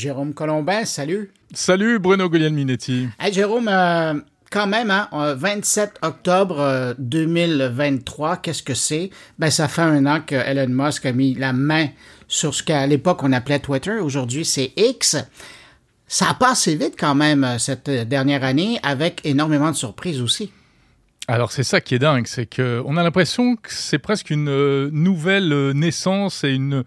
Jérôme Colombin, salut. Salut Bruno Guglielminetti. Hey, Jérôme, euh, quand même, hein, 27 octobre 2023, euh, qu'est-ce que c'est? Ben, ça fait un an que Elon Musk a mis la main sur ce qu'à l'époque on appelait Twitter. Aujourd'hui, c'est X. Ça a passé vite quand même euh, cette dernière année avec énormément de surprises aussi. Alors c'est ça qui est dingue, c'est que on a l'impression que c'est presque une euh, nouvelle euh, naissance et une,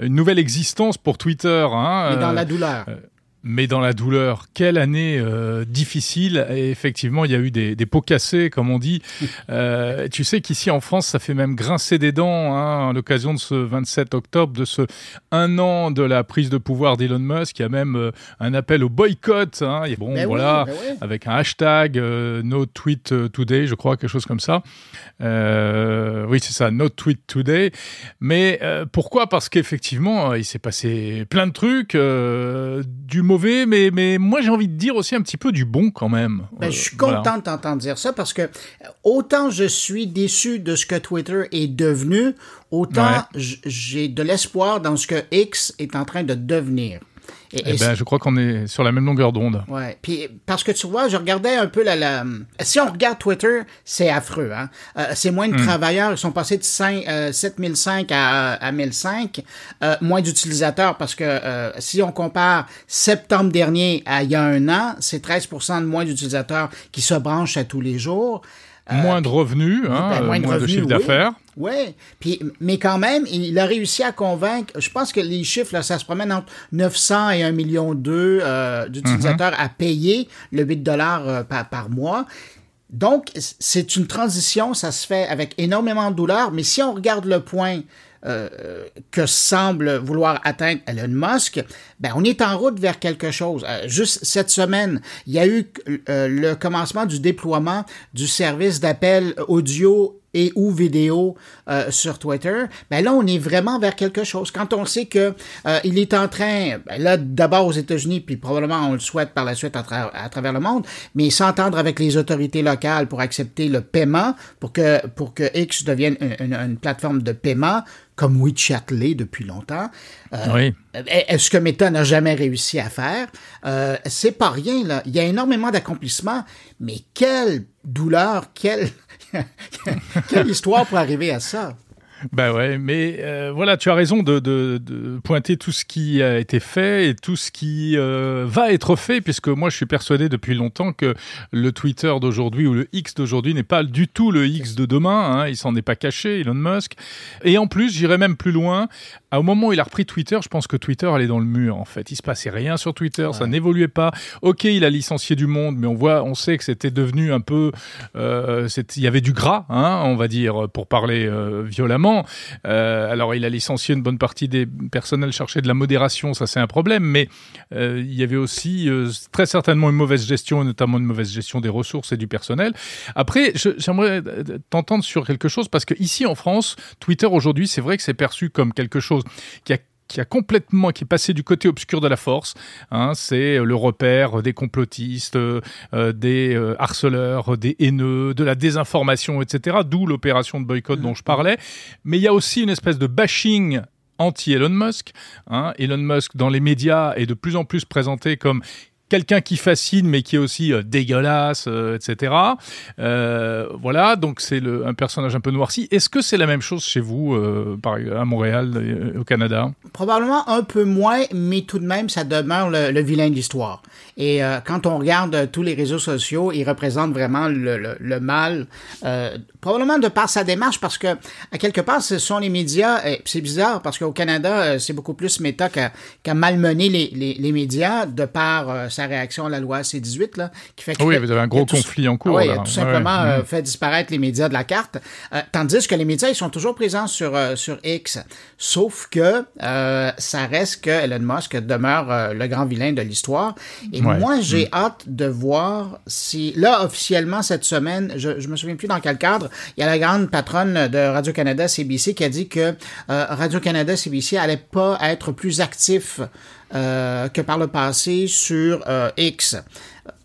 une nouvelle existence pour Twitter. Hein, Mais dans la douleur mais dans la douleur. Quelle année euh, difficile. Et effectivement, il y a eu des, des pots cassés, comme on dit. Euh, tu sais qu'ici en France, ça fait même grincer des dents hein, à l'occasion de ce 27 octobre, de ce un an de la prise de pouvoir d'Elon Musk. Il y a même euh, un appel au boycott. Hein, et bon, ben voilà, ben avec un hashtag euh, No Tweet Today, je crois, quelque chose comme ça. Euh, oui, c'est ça, No Tweet Today. Mais pourquoi? Parce qu'effectivement, il s'est passé plein de trucs, du mauvais, mais, mais moi j'ai envie de dire aussi un petit peu du bon quand même. Ben, je suis content de t'entendre dire ça parce que autant je suis déçu de ce que Twitter est devenu, autant j'ai de l'espoir dans ce que X est en train de devenir. Eh ben, je crois qu'on est sur la même longueur d'onde. Ouais. Puis parce que tu vois, je regardais un peu la, la... si on regarde Twitter, c'est affreux. Hein? Euh, c'est moins de hmm. travailleurs, ils sont passés de 5, euh, 7005 à, à 1005. Euh, moins d'utilisateurs parce que euh, si on compare septembre dernier à il y a un an, c'est 13% de moins d'utilisateurs qui se branchent à tous les jours. Euh, moins de revenus, hein, ben, moins, de, revenus, chiffre d'affaires. Oui, puis mais quand même, il a réussi à convaincre. Je pense que les chiffres, là, ça se promène entre 900 et 1 million euh, d'utilisateurs mm-hmm. à payer le 8 dollars euh, par, par mois. Donc, c'est une transition, ça se fait avec énormément de douleur, mais si on regarde le point euh, que semble vouloir atteindre Elon Musk, ben on est en route vers quelque chose. Euh, juste cette semaine, il y a eu euh, le commencement du déploiement du service d'appel audio et ou vidéo euh, sur Twitter, ben là on est vraiment vers quelque chose. Quand on sait que euh, il est en train, ben là d'abord aux États-Unis, puis probablement on le souhaite par la suite à, à travers le monde, mais s'entendre avec les autorités locales pour accepter le paiement, pour que pour que X devienne une, une, plateforme de paiement comme WeChat l'est depuis longtemps. Euh, oui. Est-ce que Meta n'a jamais réussi à faire euh, C'est pas rien là. Il y a énormément d'accomplissements, mais quelle douleur, quelle Quelle histoire pour arriver à ça? Ben ouais, mais euh, voilà, tu as raison de, de, de, pointer tout ce qui a été fait et tout ce qui euh, va être fait, puisque moi je suis persuadé depuis longtemps que le Twitter d'aujourd'hui ou le X d'aujourd'hui n'est pas du tout le X de demain. Hein, il s'en est pas caché, Elon Musk. Et en plus, j'irai même plus loin. Au moment où il a repris Twitter, je pense que Twitter allait dans le mur. En fait, il se passait rien sur Twitter, ça n'évoluait pas. Ok, il a licencié du monde, mais on voit, on sait que c'était devenu un peu, euh, il y avait du gras, hein, on va dire, pour parler euh, Euh, alors, il a licencié une bonne partie des personnels chercher de la modération, ça c'est un problème, mais euh, il y avait aussi euh, très certainement une mauvaise gestion, notamment une mauvaise gestion des ressources et du personnel. Après, j'aimerais t'entendre sur quelque chose parce que ici en France, Twitter aujourd'hui, c'est vrai que c'est perçu comme quelque chose qui a qui a complètement, qui est passé du côté obscur de la force. Hein, c'est le repère des complotistes, euh, des euh, harceleurs, des haineux, de la désinformation, etc. D'où l'opération de boycott dont je parlais. Mais il y a aussi une espèce de bashing anti-Elon Musk. Hein. Elon Musk, dans les médias, est de plus en plus présenté comme quelqu'un qui fascine mais qui est aussi euh, dégueulasse, euh, etc. Euh, voilà, donc c'est un personnage un peu noirci. Est-ce que c'est la même chose chez vous, à Montréal, au Canada? Probablement un peu moins, mais tout de même, ça demeure le, vilain de l'histoire. Et quand on regarde tous les réseaux sociaux, il représente vraiment le, le mal, probablement de par sa démarche, parce que à quelque part, ce sont les médias. C'est bizarre parce qu'au Canada, c'est beaucoup plus Meta qui a, malmené les, les, les, médias de par sa réaction à la loi C-18, là, qui fait que... Oui, vous avez un gros conflit en cours. Oui, tout simplement euh, mm. fait disparaître les médias de la carte. Euh, tandis que les médias, ils sont toujours présents sur, euh, sur X. Sauf que ça reste que Elon Musk demeure le grand vilain de l'histoire. Et moi, j'ai mm. hâte de voir si... Là, officiellement, cette semaine, je, je me souviens plus dans quel cadre, il y a la grande patronne de Radio-Canada, CBC, qui a dit que Radio-Canada, CBC allait pas être plus actif euh, que par le passé sur euh, X.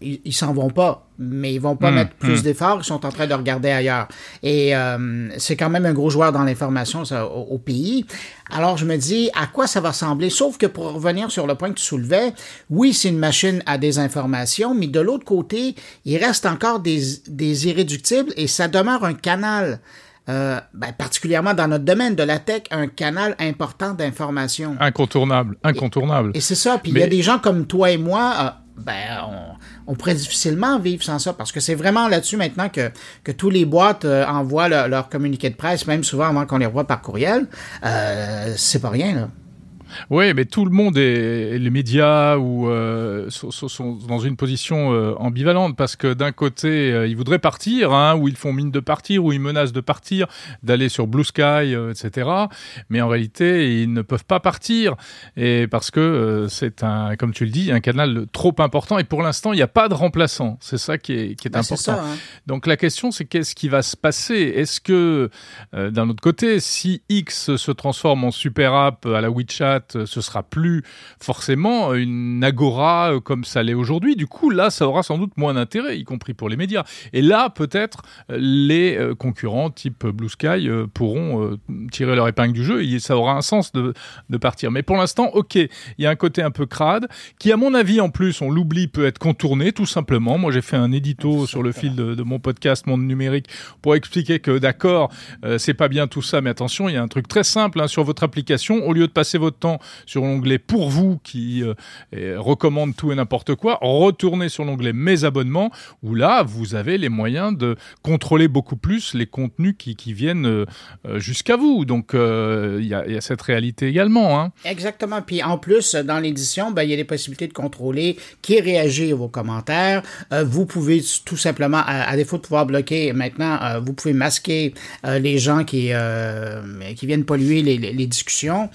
Ils, s'en vont pas, mais ils vont pas Mmh, mettre plus mmh. d'efforts, ils sont en train de regarder ailleurs. Et euh, c'est quand même un gros joueur dans l'information ça, au, au pays. Alors je me dis, à quoi ça va ressembler? Sauf que pour revenir sur le point que tu soulevais, oui, c'est une machine à désinformation, mais de l'autre côté, il reste encore des, des irréductibles et ça demeure un canal. Euh, ben, particulièrement dans notre domaine de la tech, un canal important d'information. Incontournable, incontournable. Et c'est ça. Puis il y a des gens comme toi et moi, euh, ben, on, on pourrait difficilement vivre sans ça parce que c'est vraiment là-dessus maintenant que, que tous les boîtes euh, envoient le- leur communiqué de presse, même souvent avant qu'on les revoie par courriel. C'est pas rien, là. Oui, mais tout le monde et les médias ou euh, sont, dans une position euh, ambivalente parce que d'un côté euh, ils voudraient partir, hein, ou ils font mine de partir, ou ils menacent de partir, d'aller sur Blue Sky, etc. Mais en réalité ils ne peuvent pas partir et parce que c'est un, comme tu le dis, un canal trop important et pour l'instant il n'y a pas de remplaçant. C'est ça qui est, qui est c'est important. ça. hein. Donc la question, c'est qu'est-ce qui va se passer? Est-ce que, d'un autre côté, si X se transforme en super app à la WeChat, euh, ce sera plus forcément une agora euh, comme ça l'est aujourd'hui. Du coup, là, ça aura sans doute moins d'intérêt, y compris pour les médias. Et là, peut-être, euh, les euh, concurrents type Blue Sky euh, pourront euh, tirer leur épingle du jeu et ça aura un sens de, de partir. Mais pour l'instant, ok, il y a un côté un peu crade qui, à mon avis, en plus, on l'oublie, peut être contourné tout simplement. Moi, j'ai fait un édito sur le fil de, de mon podcast Monde Numérique pour expliquer que, d'accord, euh, c'est pas bien tout ça, mais attention, il y a un truc très simple hein, sur votre application. Au lieu de passer votre temps sur l'onglet Pour vous qui euh, recommande tout et n'importe quoi, retournez sur l'onglet Mes abonnements où là, vous avez les moyens de contrôler beaucoup plus les contenus qui, qui viennent euh, euh, jusqu'à vous. Donc, il y, a, cette réalité également. Hein. Exactement. Puis en plus, dans l'édition, ben, il y a des possibilités de contrôler qui réagit à vos commentaires. Vous pouvez tout simplement, à, défaut de pouvoir bloquer maintenant, vous pouvez masquer les gens qui, qui viennent polluer les discussions.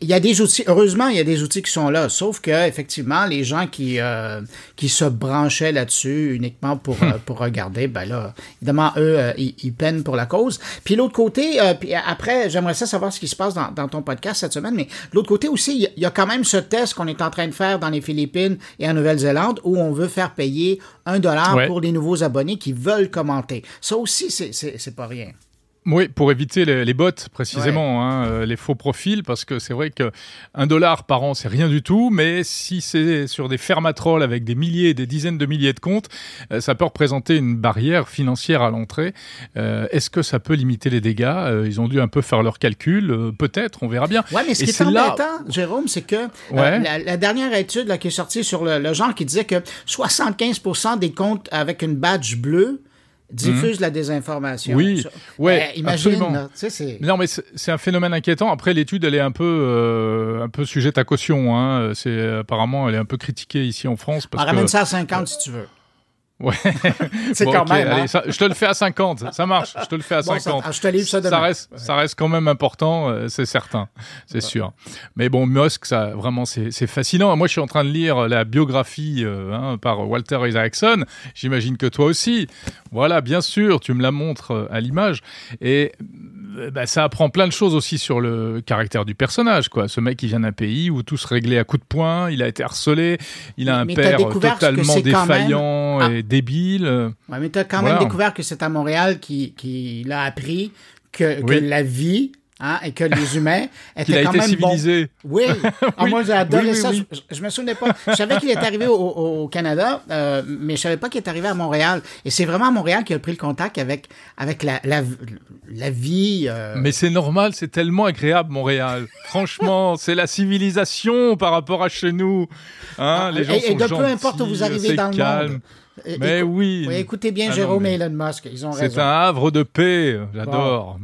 Il y a des outils, heureusement, il y a des outils qui sont là, sauf que effectivement, les gens qui euh, qui se branchaient là-dessus uniquement pour euh, pour regarder, ben là, évidemment, eux, euh, ils, ils peinent pour la cause. Puis l'autre côté, euh, puis après, j'aimerais ça savoir ce qui se passe dans, dans ton podcast cette semaine, mais l'autre côté aussi, il y a- quand même ce test qu'on est en train de faire dans les Philippines et en Nouvelle-Zélande où on veut faire payer un dollar Ouais. pour les nouveaux abonnés qui veulent commenter. Ça aussi, c'est pas rien. Oui, pour éviter les, les bots précisément, hein, euh, les faux profils, parce que c'est vrai que un dollar par an c'est rien du tout, mais si c'est sur des fermatrolls avec des milliers, des dizaines de milliers de comptes, euh, ça peut représenter une barrière financière à l'entrée. Euh, Est-ce que ça peut limiter les dégâts? Euh, Ils ont dû un peu faire leurs calculs, euh, peut-être, on verra bien. Ouais, mais ce Et qui est là- embêtant, Jérôme, c'est que Ouais. la, la dernière étude là, qui est sortie sur le, le genre qui disait que 75% des comptes avec une badge bleue diffusent la désinformation. Mhm. Oui, ouais, Ben, imagine, absolument. là. Non, mais c'est un phénomène inquiétant. Après, l'étude, elle est un peu, euh, un peu sujette à caution. Hein. C'est apparemment, elle est un peu critiquée ici en France parce On ramène ça à 50 si tu veux. Ouais. C'est Bon, quand même. hein. allez, ça- je te le fais à 50. Ça marche. Je te le fais à Bon, ça- 50. ah, je te livre ça demain. reste, ça reste quand même important, euh, c'est certain, c'est sûr. Mais bon, Musk, ça vraiment, c'est fascinant. Moi, je suis en train de lire la biographie euh, hein, par Walter Isaacson. J'imagine que toi aussi. Voilà, bien sûr, tu me la montres euh, à l'image. Et bah, ça apprend plein de choses aussi sur le caractère du personnage. Quoi. Ce mec, il vient d'un pays où tout se réglait à coups de poing. Il a été harcelé. Il a Mais- un mais père totalement même- défaillant Ah. et débile. Ouais, mais tu as quand Voilà. même découvert que c'est à Montréal qu'il qui l'a appris que, la vie hein, et que les humains étaient a quand été même bons. civilisé. Oui, Ah, Oui. moi j'ai adoré Oui, oui, ça. Je, je me souvenais pas. Je savais qu'il est arrivé au, Canada, euh, mais je savais pas qu'il est arrivé à Montréal. Et c'est vraiment à Montréal qu'il a pris le contact avec avec la la, la vie. euh, Mais c'est normal, c'est tellement agréable Montréal. Franchement, c'est la civilisation par rapport à chez nous. Hein, les gens Ah, et, sont et de peu gentils, importe où vous arrivez dans le monde. Mais écou- oui. oui, écoutez bien Ah non, Jérôme mais et Elon Musk, ils ont C'est raison. un havre de paix, j'adore.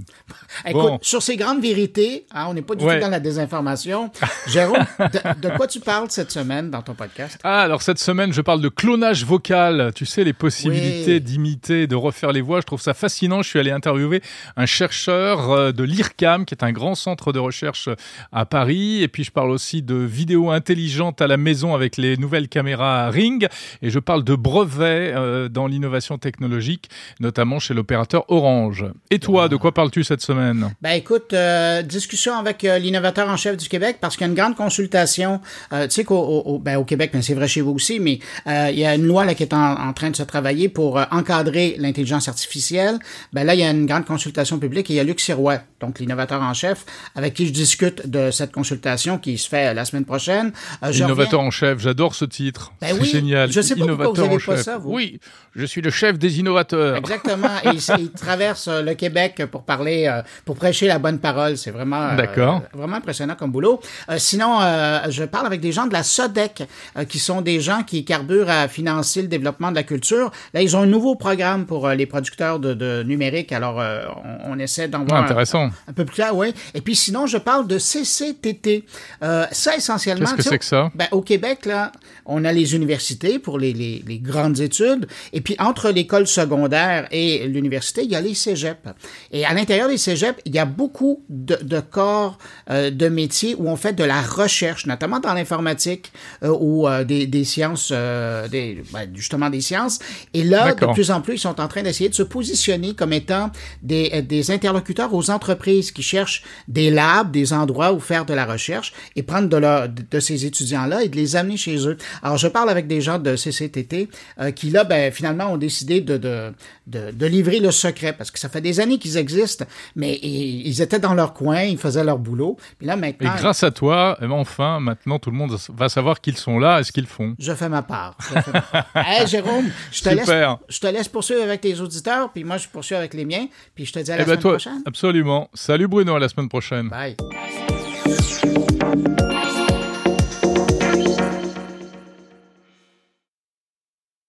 Bon. sur ces grandes vérités, hein, on n'est pas du Ouais. tout dans la désinformation. Jérôme, de, de quoi tu parles cette semaine dans ton podcast? Ah, alors cette semaine, je parle de clonage vocal. Tu sais, les possibilités Oui. d'imiter, de refaire les voix. Je trouve ça fascinant. Je suis allé interviewer un chercheur euh, de l'IRCAM, qui est un grand centre de recherche à Paris. Et puis, je parle aussi de vidéos intelligentes à la maison avec les nouvelles caméras Ring. Et je parle de brevets progrès euh, dans l'innovation technologique, notamment chez l'opérateur Orange. Et toi, de quoi parles-tu cette semaine? Ben écoute, euh, discussion avec euh, l'innovateur en chef du Québec parce qu'il y a une grande consultation. tu sais qu'au au, ben, au Québec, mais c'est vrai chez vous aussi, mais il y a une loi là qui est en, en train de se travailler pour encadrer l'intelligence artificielle. Ben là, il y a une grande consultation publique et il y a Luc Sirois, donc l'innovateur en chef, avec qui je discute de cette consultation qui se fait la semaine prochaine. Innovateur en chef, j'adore ce titre. Ben oui, génial. Je sais pas pourquoi vous avez pas ça, vous? Oui, je suis le chef des innovateurs. Exactement. et il, traverse euh, le Québec pour parler, euh, pour prêcher la bonne parole. C'est vraiment, euh, vraiment impressionnant comme boulot. sinon, je parle avec des gens de la SODEC, qui sont des gens qui carburent à financer le développement de la culture. Là, ils ont un nouveau programme pour les producteurs de, de numérique. Alors, on, essaie d'en voir intéressant. Un, peu plus clair, oui. Et puis sinon, je parle de CCTT. ça, essentiellement... Qu'est-ce que c'est que ça? Ben, au Québec, là, on a les universités pour les, les, les grandes études. Et puis, entre l'école secondaire et l'université, il y a les cégeps. Et à l'intérieur des cégeps, il y a beaucoup de, de corps euh, de métiers où on fait de la recherche, notamment dans l'informatique euh, ou euh, des, des, sciences, des, ben, justement des sciences. Et là, de plus en plus, ils sont en train d'essayer de se positionner comme étant des, des interlocuteurs aux entreprises qui cherchent des labs, des endroits où faire de la recherche et prendre de, leur, de ces étudiants-là et de les amener chez eux. Alors, je parle avec des gens de CCTT qui, là, ben, finalement, ont décidé de, de, de, livrer le secret parce que ça fait des années qu'ils existent, mais ils étaient dans leur coin, ils faisaient leur boulot. Puis là, maintenant. Et grâce à toi, eh ben, enfin, maintenant, tout le monde va savoir qu'ils sont là et ce qu'ils font. Je fais ma part. Jérôme, je te, laisse, je te laisse poursuivre avec tes auditeurs, puis moi, je poursuis avec les miens, puis je te dis à la eh ben, semaine prochaine. Absolument. Salut Bruno, à la semaine prochaine. Bye.